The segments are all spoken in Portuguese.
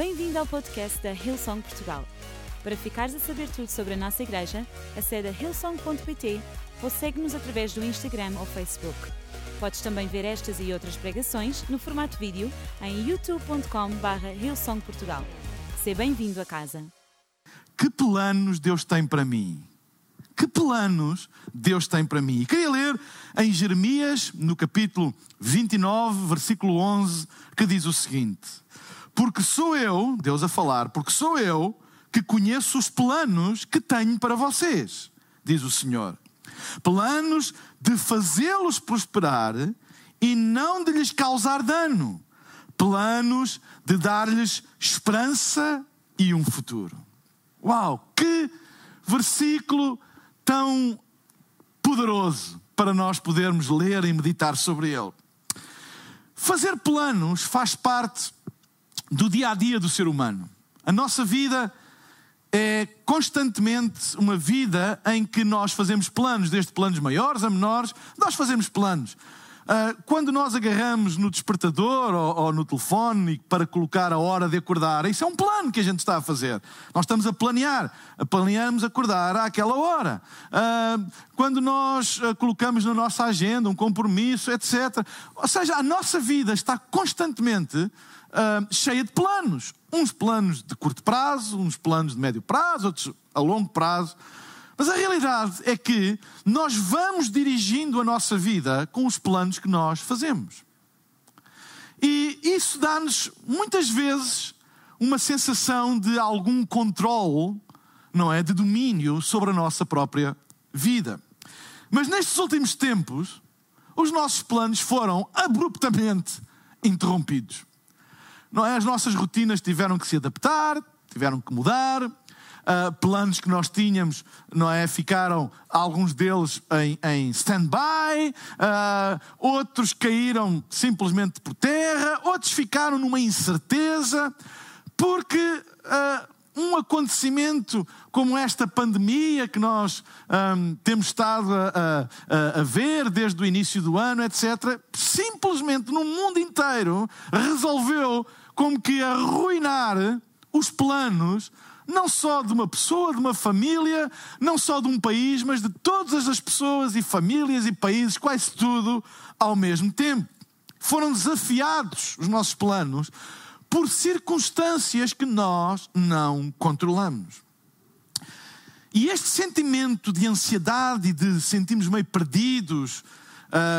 Bem-vindo ao podcast da Hillsong Portugal. Para ficares a saber tudo sobre a nossa igreja, acede a hillsong.pt ou segue-nos através do Instagram ou Facebook. Podes também ver estas e outras pregações no formato vídeo em youtube.com.br hillsongportugal. Seja bem-vindo a casa. Que planos Deus tem para mim? Que planos Deus tem para mim? E queria ler em Jeremias, no capítulo 29, versículo 11, que diz o seguinte: Porque sou eu, Deus a falar, porque sou eu que conheço os planos que tenho para vocês, diz o Senhor. Planos de fazê-los prosperar e não de lhes causar dano. Planos de dar-lhes esperança e um futuro. Uau, que versículo tão poderoso para nós podermos ler e meditar sobre ele. Fazer planos faz parte do dia a dia do ser humano. A nossa vida é constantemente uma vida em que nós fazemos planos, desde planos maiores a menores, nós fazemos planos. Uh, quando nós agarramos no despertador ou, no telefone para colocar a hora de acordar, isso é um plano que a gente está a fazer. Nós estamos a planear, planeamos acordar àquela hora. Uh, quando nós uh, colocamos na nossa agenda um compromisso, etc. Ou seja, a nossa vida está constantemente cheia de planos. Uns planos de curto prazo, uns planos de médio prazo, outros a longo prazo. Mas a realidade é que nós vamos dirigindo a nossa vida com os planos que nós fazemos. E isso dá-nos, muitas vezes, uma sensação de algum controle, não é? De domínio sobre a nossa própria vida. Mas nestes últimos tempos, os nossos planos foram abruptamente interrompidos. É? As nossas rotinas tiveram que se adaptar, tiveram que mudar, uh, planos que nós tínhamos, não é? Ficaram alguns deles em, em stand-by, uh, outros caíram simplesmente por terra, outros ficaram numa incerteza, porque uh, um acontecimento como esta pandemia que nós um, temos estado a, a, a, ver desde o início do ano, etc., simplesmente no mundo inteiro resolveu como que arruinar os planos não só de uma pessoa, de uma família, não só de um país, mas de todas as pessoas e famílias e países, quase tudo ao mesmo tempo. Foram desafiados os nossos planos por circunstâncias que nós não controlamos. E este sentimento de ansiedade e de sentirmos meio perdidos,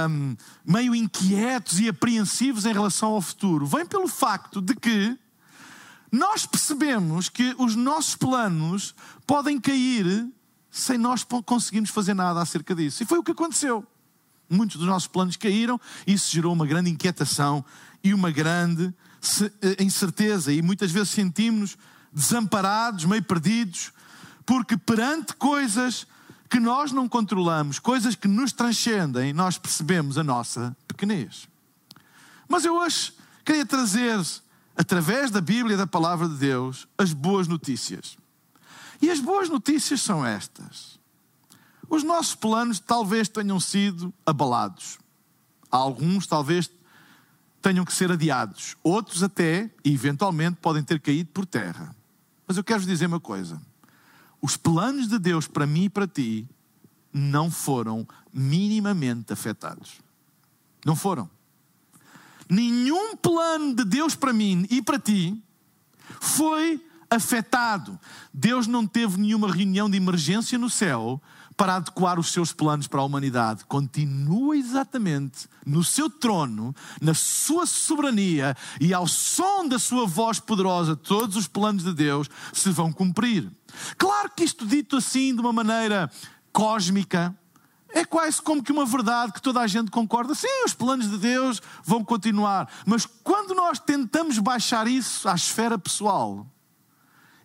um, meio inquietos e apreensivos em relação ao futuro, vem pelo facto de que nós percebemos que os nossos planos podem cair sem nós conseguirmos fazer nada acerca disso. E foi o que aconteceu. Muitos dos nossos planos caíram, e isso gerou uma grande inquietação e uma grande eh, incerteza. E muitas vezes sentimos-nos desamparados, meio perdidos, porque perante coisas que nós não controlamos, coisas que nos transcendem, nós percebemos a nossa pequenez. Mas eu hoje queria trazer através da Bíblia e da palavra de Deus, as boas notícias. E as boas notícias são estas. Os nossos planos talvez tenham sido abalados. Alguns talvez tenham que ser adiados. Outros até, eventualmente, podem ter caído por terra. Mas eu quero vos dizer uma coisa. Os planos de Deus para mim e para ti não foram minimamente afetados. Não foram nenhum plano de Deus para mim e para ti foi afetado. Deus não teve nenhuma reunião de emergência no céu para adequar os seus planos para a humanidade. Continua exatamente no seu trono, na sua soberania e ao som da sua voz poderosa, todos os planos de Deus se vão cumprir. Claro que isto dito assim de uma maneira cósmica, é quase como que uma verdade que toda a gente concorda. Sim, os planos de Deus vão continuar. Mas quando nós tentamos baixar isso à esfera pessoal,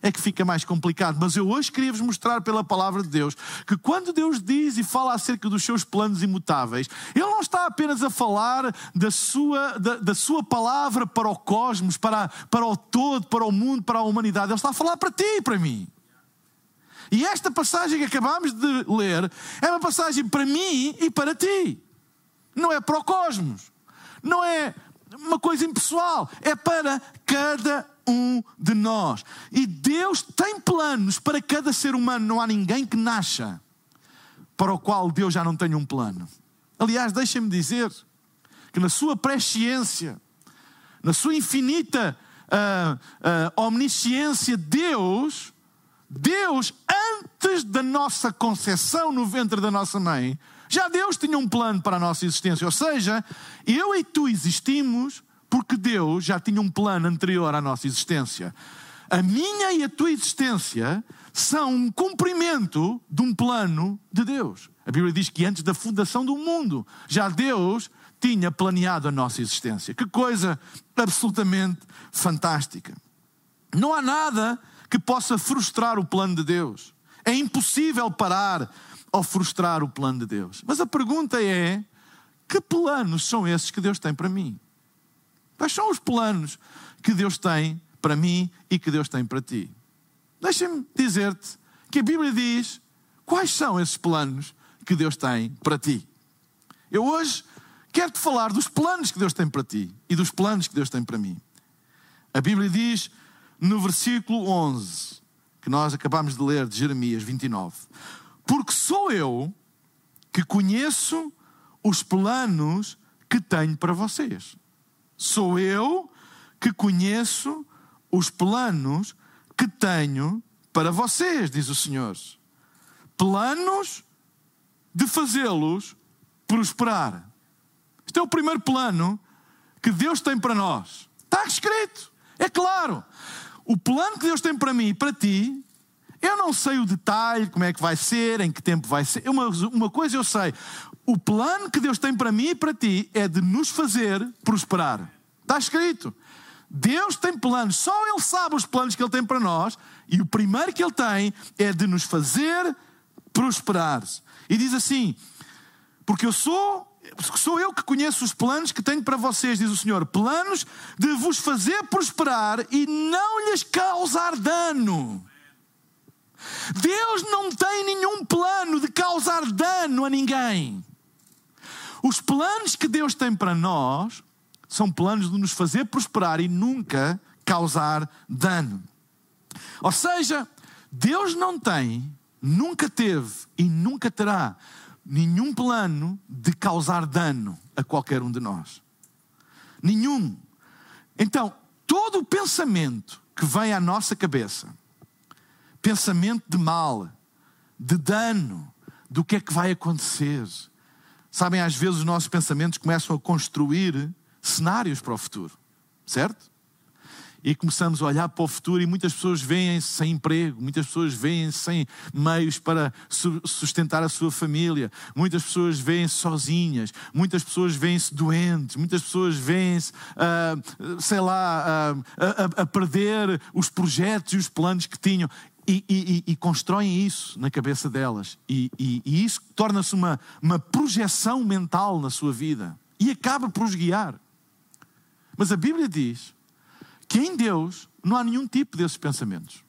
é que fica mais complicado. Mas eu hoje queria vos mostrar pela palavra de Deus que quando Deus diz e fala acerca dos seus planos imutáveis, Ele não está apenas a falar da sua, da, da sua palavra para o cosmos, para, para o todo, para o mundo, para a humanidade. Ele está a falar para ti e para mim. E esta passagem que acabamos de ler é uma passagem para mim e para ti. Não é para o cosmos. Não é uma coisa impessoal. É para cada um de nós. E Deus tem planos para cada ser humano. Não há ninguém que nasça para o qual Deus já não tenha um plano. Aliás, deixem-me dizer que na sua presciência, na sua infinita uh, uh, omnisciência, Deus, Deus, antes da nossa concepção no ventre da nossa mãe, já Deus tinha um plano para a nossa existência. Ou seja, eu e tu existimos porque Deus já tinha um plano anterior à nossa existência. A minha e a tua existência são um cumprimento de um plano de Deus. A Bíblia diz que antes da fundação do mundo, já Deus tinha planeado a nossa existência. Que coisa absolutamente fantástica. Não há nada que possa frustrar o plano de Deus. É impossível parar ou frustrar o plano de Deus. Mas a pergunta é: que planos são esses que Deus tem para mim? Quais são os planos que Deus tem para mim e que Deus tem para ti? Deixa-me dizer-te que a Bíblia diz quais são esses planos que Deus tem para ti. Eu hoje quero-te falar dos planos que Deus tem para ti e dos planos que Deus tem para mim. A Bíblia diz no versículo 11, que nós acabamos de ler de Jeremias 29, porque sou eu que conheço os planos que tenho para vocês. Sou eu que conheço os planos que tenho para vocês, diz o Senhor. Planos de fazê-los prosperar. Este é o primeiro plano que Deus tem para nós. Está escrito, é claro. O plano que Deus tem para mim e para ti, eu não sei o detalhe, como é que vai ser, em que tempo vai ser. Uma, uma coisa eu sei: o plano que Deus tem para mim e para ti é de nos fazer prosperar. Está escrito. Deus tem planos, só Ele sabe os planos que Ele tem para nós, e o primeiro que Ele tem é de nos fazer prosperar. E diz assim: Porque eu sou, sou eu que conheço os planos que tenho para vocês, diz o Senhor, planos de vos fazer prosperar e não lhes causar dano. Deus não tem nenhum plano de causar dano a ninguém. Os planos que Deus tem para nós são planos de nos fazer prosperar e nunca causar dano. Ou seja, Deus não tem, nunca teve e nunca terá nenhum plano de causar dano a qualquer um de nós. Nenhum. Então, todo o pensamento que vem à nossa cabeça, pensamento de mal, de dano, do que é que vai acontecer. Sabem, às vezes os nossos pensamentos começam a construir cenários para o futuro, certo? E começamos a olhar para o futuro e muitas pessoas veem-se sem emprego, muitas pessoas veem-se sem meios para sustentar a sua família, muitas pessoas veem-se sozinhas, muitas pessoas veem-se doentes, muitas pessoas veem-se, uh, sei lá, uh, a, a, perder os projetos e os planos que tinham. E, e, e, constroem isso na cabeça delas. E, e isso torna-se uma, uma projeção mental na sua vida. E acaba por os guiar. Mas a Bíblia diz que em Deus não há nenhum tipo desses pensamentos.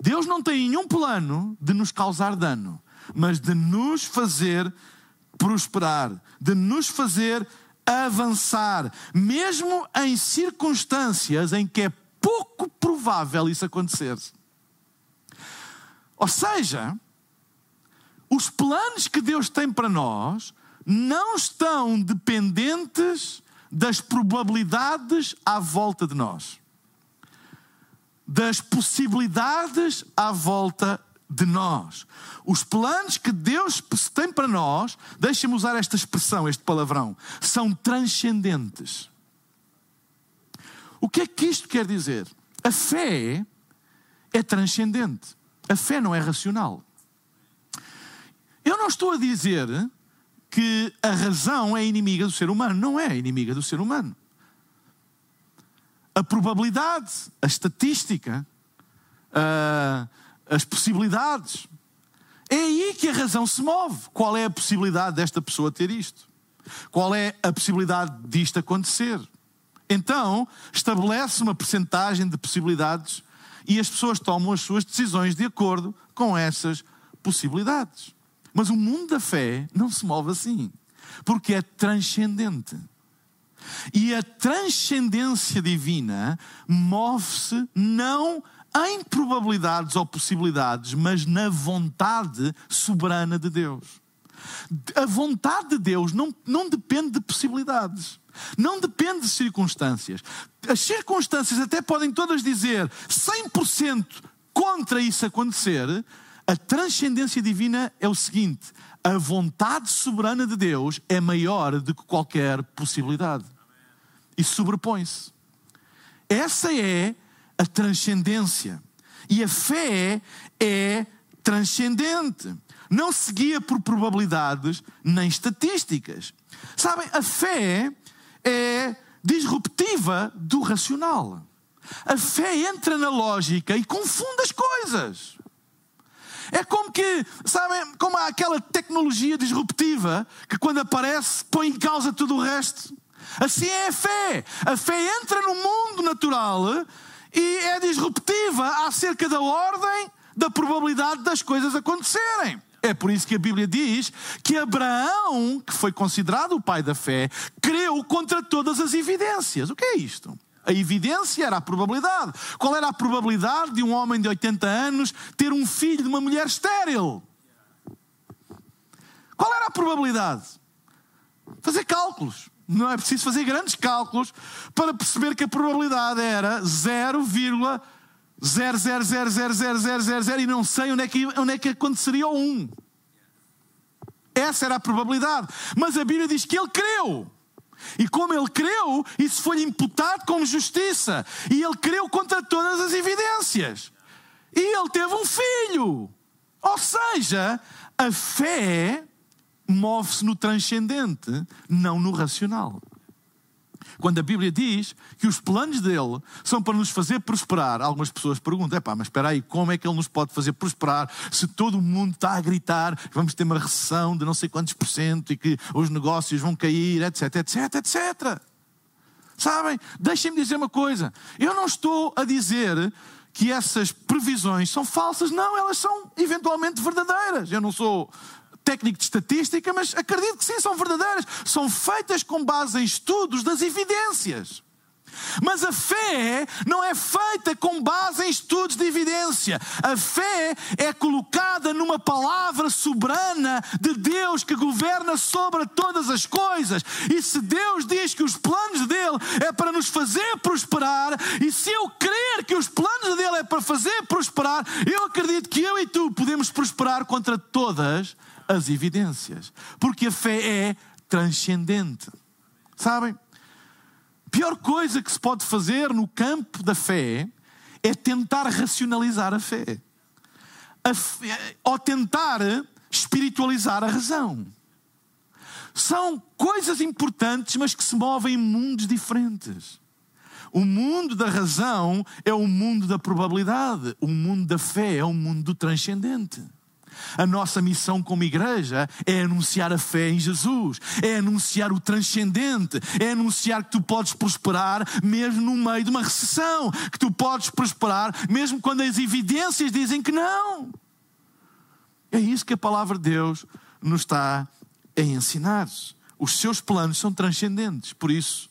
Deus não tem nenhum plano de nos causar dano, mas de nos fazer prosperar, de nos fazer avançar, mesmo em circunstâncias em que é pouco provável isso acontecer. Ou seja, os planos que Deus tem para nós não estão dependentes das probabilidades à volta de nós, das possibilidades à volta de nós. Os planos que Deus tem para nós, deixe-me usar esta expressão, este palavrão, são transcendentes. O que é que isto quer dizer? A fé é transcendente. A fé não é racional. Eu não estou a dizer que a razão é inimiga do ser humano. Não é inimiga do ser humano. A probabilidade, a estatística, as possibilidades. É aí que a razão se move. Qual é a possibilidade desta pessoa ter isto? Qual é a possibilidade disto acontecer? Então, estabelece uma percentagem de possibilidades e as pessoas tomam as suas decisões de acordo com essas possibilidades. Mas o mundo da fé não se move assim, porque é transcendente. E a transcendência divina move-se não em probabilidades ou possibilidades, mas na vontade soberana de Deus. A vontade de Deus não, não depende de possibilidades, não depende de circunstâncias. As circunstâncias até podem todas dizer 100% contra isso acontecer. A transcendência divina é o seguinte: a vontade soberana de Deus é maior do que qualquer possibilidade. E sobrepõe-se. Essa é a transcendência. E a fé é transcendente. Não se guia por probabilidades nem estatísticas. Sabem, a fé é disruptiva do racional. A fé entra na lógica e confunde as coisas. É como que, sabem, como há aquela tecnologia disruptiva que quando aparece põe em causa tudo o resto. Assim é a fé. A fé entra no mundo natural e é disruptiva acerca da ordem, da probabilidade das coisas acontecerem. É por isso que a Bíblia diz que Abraão, que foi considerado o pai da fé, creu contra todas as evidências. O que é isto? A evidência era a probabilidade. Qual era a probabilidade de um homem de 80 anos ter um filho de uma mulher estéril? Qual era a probabilidade? Fazer cálculos. Não é preciso fazer grandes cálculos para perceber que a probabilidade era 0,0000000 e não sei onde é que, onde é que aconteceria o 1. Essa era a probabilidade. Mas a Bíblia diz que ele creu. E como ele creu, isso foi imputado como justiça. E ele creu contra todas as evidências. E ele teve um filho. Ou seja, a fé move-se no transcendente, não no racional. Quando a Bíblia diz que os planos dele são para nos fazer prosperar, algumas pessoas perguntam: pá, mas espera aí, como é que ele nos pode fazer prosperar se todo mundo está a gritar que vamos ter uma recessão de não sei quantos por cento e que os negócios vão cair, etc, etc, etc. Sabem? Deixem-me dizer uma coisa: eu não estou a dizer que essas previsões são falsas, não, elas são eventualmente verdadeiras. Eu não sou técnico de estatística, mas acredito que sim, são verdadeiras. São feitas com base em estudos das evidências. Mas a fé não é feita com base em estudos de evidência. A fé é colocada numa palavra soberana de Deus que governa sobre todas as coisas. E se Deus diz que os planos dele é para nos fazer prosperar, e se eu crer que os planos dele é para fazer prosperar, eu acredito que eu e tu podemos prosperar contra todas as evidências. Porque a fé é transcendente. Sabem? Pior coisa que se pode fazer no campo da fé é tentar racionalizar a fé. A fé ou tentar espiritualizar a razão. São coisas importantes, mas que se movem em mundos diferentes. O mundo da razão é o mundo da probabilidade, o mundo da fé é o mundo do transcendente. A nossa missão como igreja é anunciar a fé em Jesus, é anunciar o transcendente, é anunciar que tu podes prosperar mesmo no meio de uma recessão, que tu podes prosperar mesmo quando as evidências dizem que não. É isso que a palavra de Deus nos está a ensinar. Os seus planos são transcendentes, por isso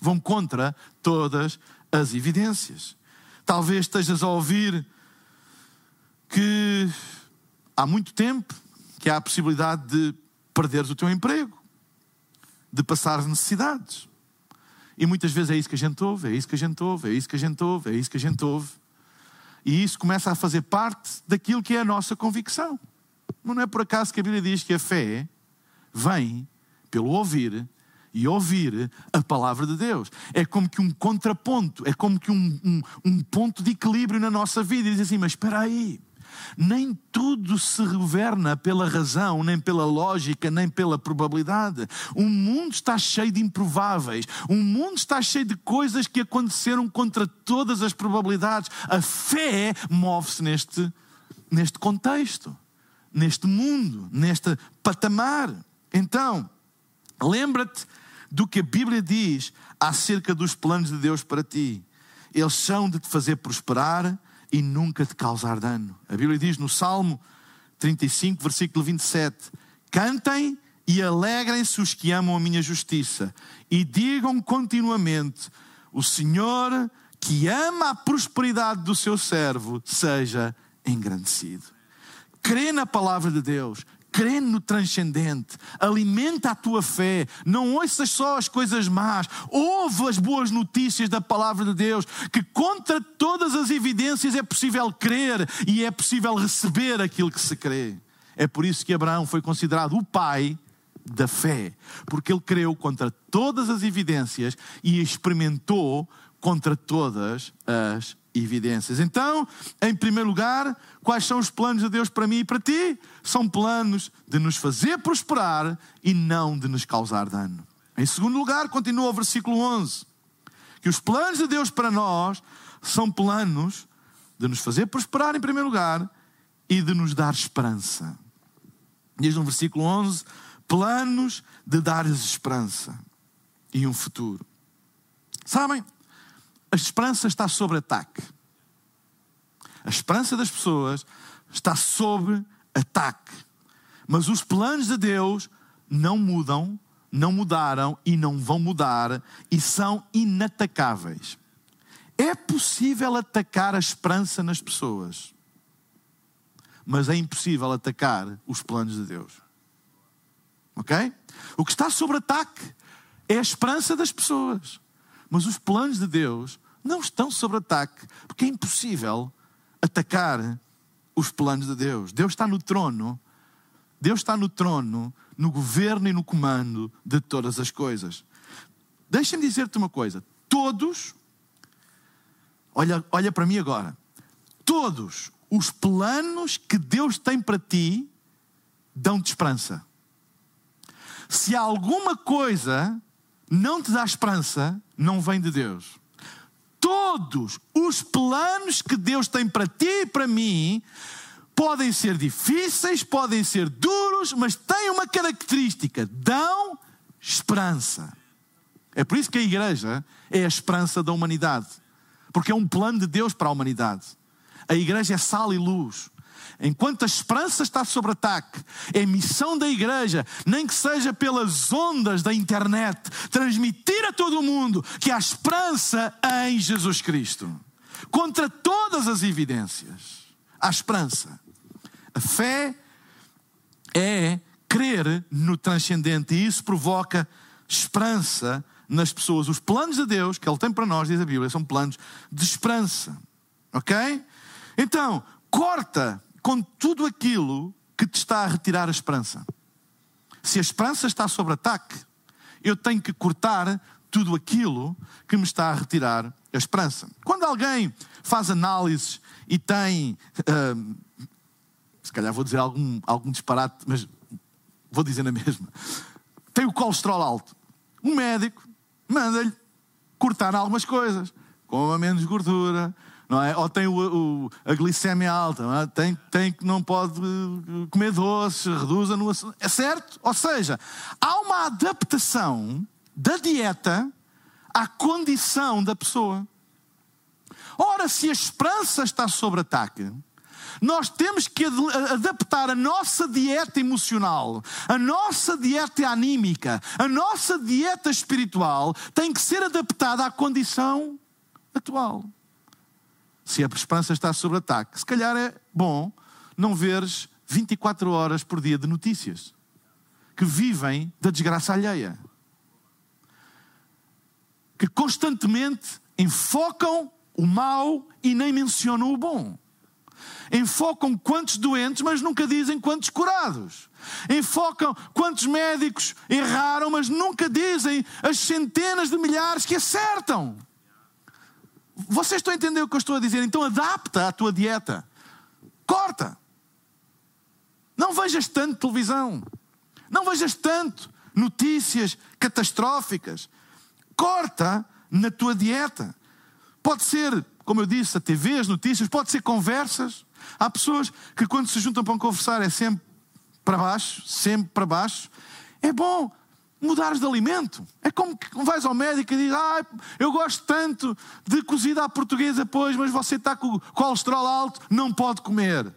vão contra todas as evidências. Talvez estejas a ouvir que há muito tempo que há a possibilidade de perderes o teu emprego, de passares necessidades. E muitas vezes é isso que a gente ouve, é isso que a gente ouve, é isso que a gente ouve, é isso que a gente ouve. E isso começa a fazer parte daquilo que é a nossa convicção. Mas não é por acaso que a Bíblia diz que a fé vem pelo ouvir e ouvir a palavra de Deus. É como que um contraponto, é como que um, um, um ponto de equilíbrio na nossa vida. E diz assim: Mas espera aí, nem tudo se governa pela razão, nem pela lógica, nem pela probabilidade. O mundo está cheio de improváveis. O mundo está cheio de coisas que aconteceram contra todas as probabilidades. A fé move-se neste, neste contexto, neste mundo, neste patamar. Então, lembra-te do que a Bíblia diz acerca dos planos de Deus para ti. Eles são de te fazer prosperar e nunca te causar dano. A Bíblia diz no Salmo 35, versículo 27: Cantem e alegrem-se os que amam a minha justiça, e digam continuamente: O Senhor que ama a prosperidade do seu servo seja engrandecido. Crê na palavra de Deus, crê no transcendente, alimenta a tua fé, não ouças só as coisas más, ouve as boas notícias da palavra de Deus, que contra todas as evidências é possível crer e é possível receber aquilo que se crê. É por isso que Abraão foi considerado o pai da fé, porque ele creu contra todas as evidências e experimentou contra todas as evidências. Então, em primeiro lugar, quais são os planos de Deus para mim e para ti? São planos de nos fazer prosperar e não de nos causar dano. Em segundo lugar, continua o versículo 11, que os planos de Deus para nós são planos de nos fazer prosperar em primeiro lugar e de nos dar esperança. Diz no versículo 11: planos de dar-lhes esperança e um futuro. Sabem, a esperança está sob ataque. A esperança das pessoas está sob ataque. Mas os planos de Deus não mudam, não mudaram e não vão mudar e são inatacáveis. É possível atacar a esperança nas pessoas, mas é impossível atacar os planos de Deus. Ok? O que está sob ataque é a esperança das pessoas. Mas os planos de Deus não estão sob ataque, porque é impossível atacar os planos de Deus. Deus está no trono, Deus está no trono, no governo e no comando de todas as coisas. Deixa-me dizer-te uma coisa: todos, olha, olha para mim agora, todos os planos que Deus tem para ti dão-te esperança. Se alguma coisa não te dá esperança, não vem de Deus. Todos os planos que Deus tem para ti e para mim podem ser difíceis, podem ser duros, mas têm uma característica: dão esperança. É por isso que a igreja é a esperança da humanidade, porque é um plano de Deus para a humanidade. A igreja é sal e luz. Enquanto a esperança está sob ataque, é missão da igreja, nem que seja pelas ondas da internet, transmitir a todo mundo que há esperança em Jesus Cristo. Contra todas as evidências, há esperança. A fé é crer no transcendente e isso provoca esperança nas pessoas. Os planos de Deus que Ele tem para nós, diz a Bíblia, são planos de esperança. Ok? Então, corta com tudo aquilo que te está a retirar a esperança. Se a esperança está sob ataque, eu tenho que cortar tudo aquilo que me está a retirar a esperança. Quando alguém faz análises e tem, uh, se calhar vou dizer algum, algum disparate, mas vou dizer na mesma, tem o colesterol alto, um médico manda-lhe cortar algumas coisas, coma menos gordura, não é? Ou tem o, o, a glicemia alta, não é? tem, tem que não pode eh, comer doces, reduza no É certo? Ou seja, há uma adaptação da dieta à condição da pessoa. Ora, se a esperança está sob ataque, nós temos que adaptar a nossa dieta emocional, a nossa dieta anímica, a nossa dieta espiritual tem que ser adaptada à condição atual se a esperança está sob ataque, se calhar é bom não veres 24 horas por dia de notícias que vivem da desgraça alheia. Que constantemente enfocam o mal e nem mencionam o bom. Enfocam quantos doentes, mas nunca dizem quantos curados. Enfocam quantos médicos erraram, mas nunca dizem as centenas de milhares que acertam. Vocês estão a entender o que eu estou a dizer? Então adapta a tua dieta. Corta. Não vejas tanto televisão. Não vejas tanto notícias catastróficas. Corta na tua dieta. Pode ser, como eu disse, a TV, as notícias, pode ser conversas. Há pessoas que quando se juntam para conversar é sempre para baixo, sempre para baixo. É bom mudares de alimento. É como que vais ao médico e dizes: Ah, eu gosto tanto de cozida à portuguesa, pois, mas você está com o colesterol alto, não pode comer.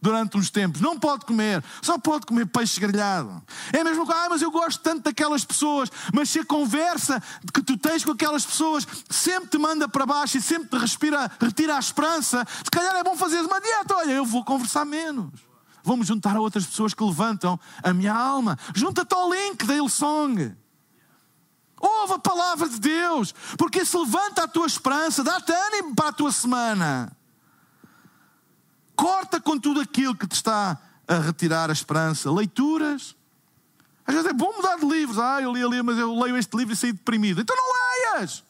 durante uns tempos. Não pode comer, só pode comer peixe grelhado. É mesmo que, ah, mas eu gosto tanto daquelas pessoas, mas se a conversa que tu tens com aquelas pessoas sempre te manda para baixo e sempre te respira, retira a esperança, se calhar é bom fazer uma dieta. Olha, eu vou conversar menos. Vou-me juntar a outras pessoas que levantam a minha alma. Junta-te ao link da Hillsong. Ouve a palavra de Deus, porque isso levanta a tua esperança, dá-te ânimo para a tua semana. Corta com tudo aquilo que te está a retirar a esperança. Leituras. Às vezes é bom mudar de livros. Ah, eu li ali, mas eu leio este livro e saí deprimido. Então não leias.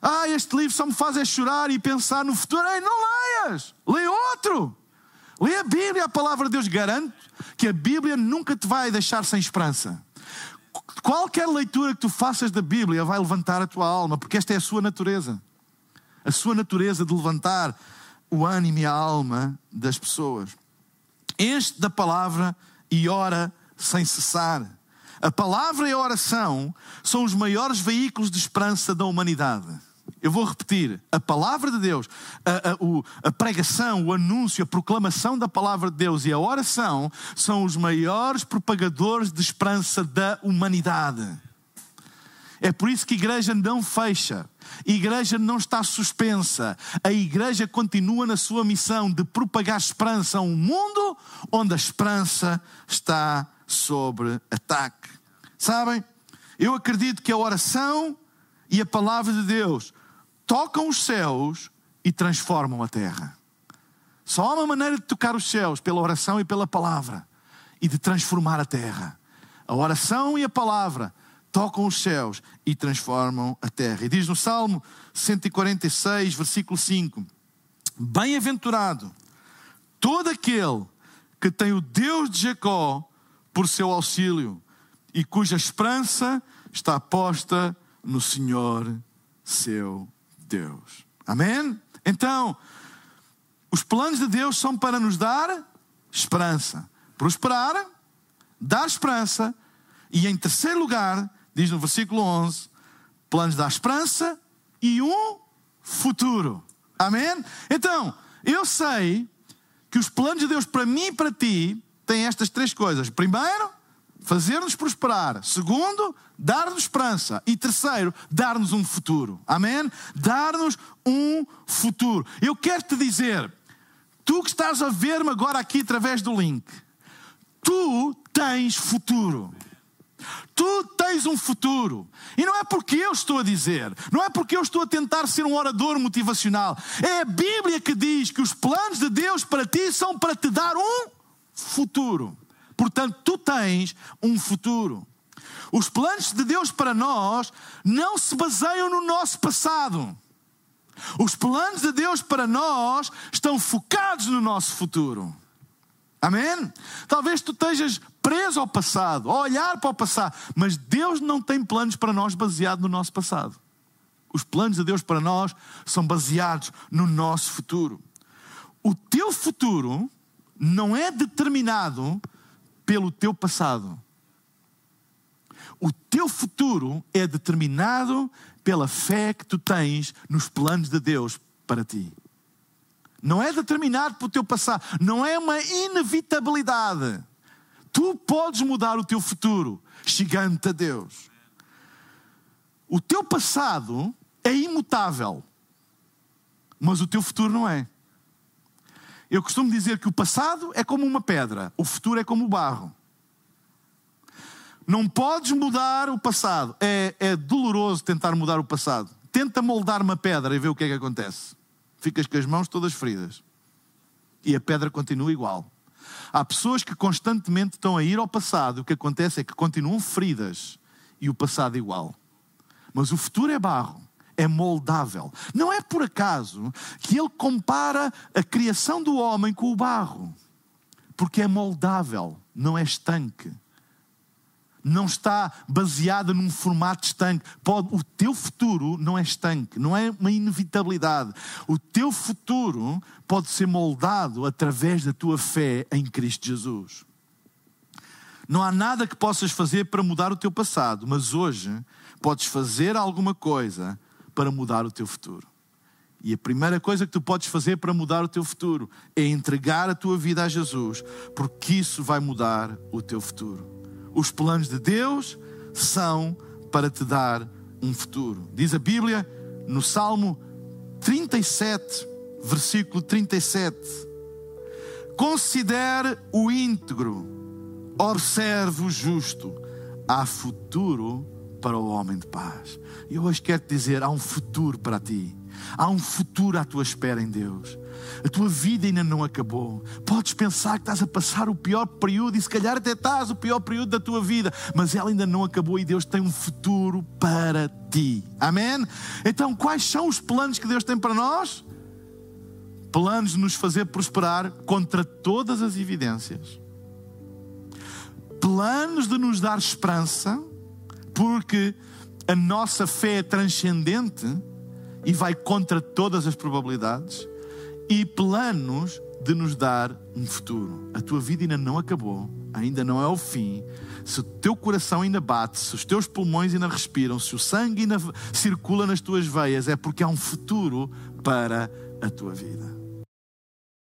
Ah, este livro só me faz é chorar e pensar no futuro. Ei, não leias. Lê outro. Lê a Bíblia, a palavra de Deus garante que a Bíblia nunca te vai deixar sem esperança. Qualquer leitura que tu faças da Bíblia vai levantar a tua alma, porque esta é a sua natureza. A sua natureza de levantar o ânimo e a alma das pessoas. Este da palavra e ora sem cessar. A palavra e a oração são os maiores veículos de esperança da humanidade. Eu vou repetir: a palavra de Deus, a, a, a, pregação, o anúncio, a proclamação da palavra de Deus e a oração são os maiores propagadores de esperança da humanidade. É por isso que a igreja não fecha, a igreja não está suspensa, a igreja continua na sua missão de propagar esperança a um mundo onde a esperança está sobre ataque. Sabem? Eu acredito que a oração e a palavra de Deus tocam os céus e transformam a terra. Só há uma maneira de tocar os céus, pela oração e pela palavra, e de transformar a terra. A oração e a palavra tocam os céus e transformam a terra. E diz no Salmo 146, versículo 5: Bem-aventurado todo aquele que tem o Deus de Jacó por seu auxílio e cuja esperança está posta no Senhor seu Deus. Amém? Então, os planos de Deus são para nos dar esperança, prosperar, dar esperança, e em terceiro lugar, diz no versículo 11, planos da esperança e um futuro. Amém? Então, eu sei que os planos de Deus para mim e para ti têm estas três coisas. Primeiro, fazer-nos prosperar. Segundo, dar-nos esperança. E terceiro, dar-nos um futuro. Amém? Dar-nos um futuro. Eu quero te dizer, tu que estás a ver-me agora aqui através do link, tu tens futuro. Tu tens um futuro. E não é porque eu estou a dizer, não é porque eu estou a tentar ser um orador motivacional. É a Bíblia que diz que os planos de Deus para ti são para te dar um futuro. Portanto, tu tens um futuro. Os planos de Deus para nós não se baseiam no nosso passado. Os planos de Deus para nós estão focados no nosso futuro. Amém? Talvez tu estejas preso ao passado, a olhar para o passado, mas Deus não tem planos para nós baseados no nosso passado. Os planos de Deus para nós são baseados no nosso futuro. O teu futuro não é determinado pelo teu passado. O teu futuro é determinado pela fé que tu tens nos planos de Deus para ti. Não é determinado pelo teu passado, não é uma inevitabilidade. Tu podes mudar o teu futuro chegando a Deus. O teu passado é imutável, mas o teu futuro não é. Eu costumo dizer que o passado é como uma pedra, o futuro é como o barro. Não podes mudar o passado. É, é doloroso tentar mudar o passado. Tenta moldar uma pedra e ver o que é que acontece. Ficas com as mãos todas feridas. E a pedra continua igual. Há pessoas que constantemente estão a ir ao passado. O que acontece é que continuam feridas e o passado igual. Mas o futuro é barro é moldável. Não é por acaso que ele compara a criação do homem com o barro, porque é moldável, não é estanque. Não está baseada num formato estanque. Pode, o teu futuro não é estanque, não é uma inevitabilidade. O teu futuro pode ser moldado através da tua fé em Cristo Jesus. Não há nada que possas fazer para mudar o teu passado, mas hoje podes fazer alguma coisa para mudar o teu futuro. E a primeira coisa que tu podes fazer para mudar o teu futuro é entregar a tua vida a Jesus, porque isso vai mudar o teu futuro. Os planos de Deus são para te dar um futuro. Diz a Bíblia no Salmo 37, versículo 37. Considere o íntegro, observe o justo. Há futuro para o homem de paz. E hoje quero te dizer: há um futuro para ti. Há um futuro à tua espera em Deus. A tua vida ainda não acabou. Podes pensar que estás a passar o pior período e se calhar até estás o pior período da tua vida, mas ela ainda não acabou e Deus tem um futuro para ti. Amém? Então, quais são os planos que Deus tem para nós? Planos de nos fazer prosperar contra todas as evidências. Planos de nos dar esperança, porque a nossa fé é transcendente e vai contra todas as probabilidades e planos de nos dar um futuro. A tua vida ainda não acabou, ainda não é o fim. Se o teu coração ainda bate, se os teus pulmões ainda respiram, se o sangue ainda circula nas tuas veias, é porque há um futuro para a tua vida.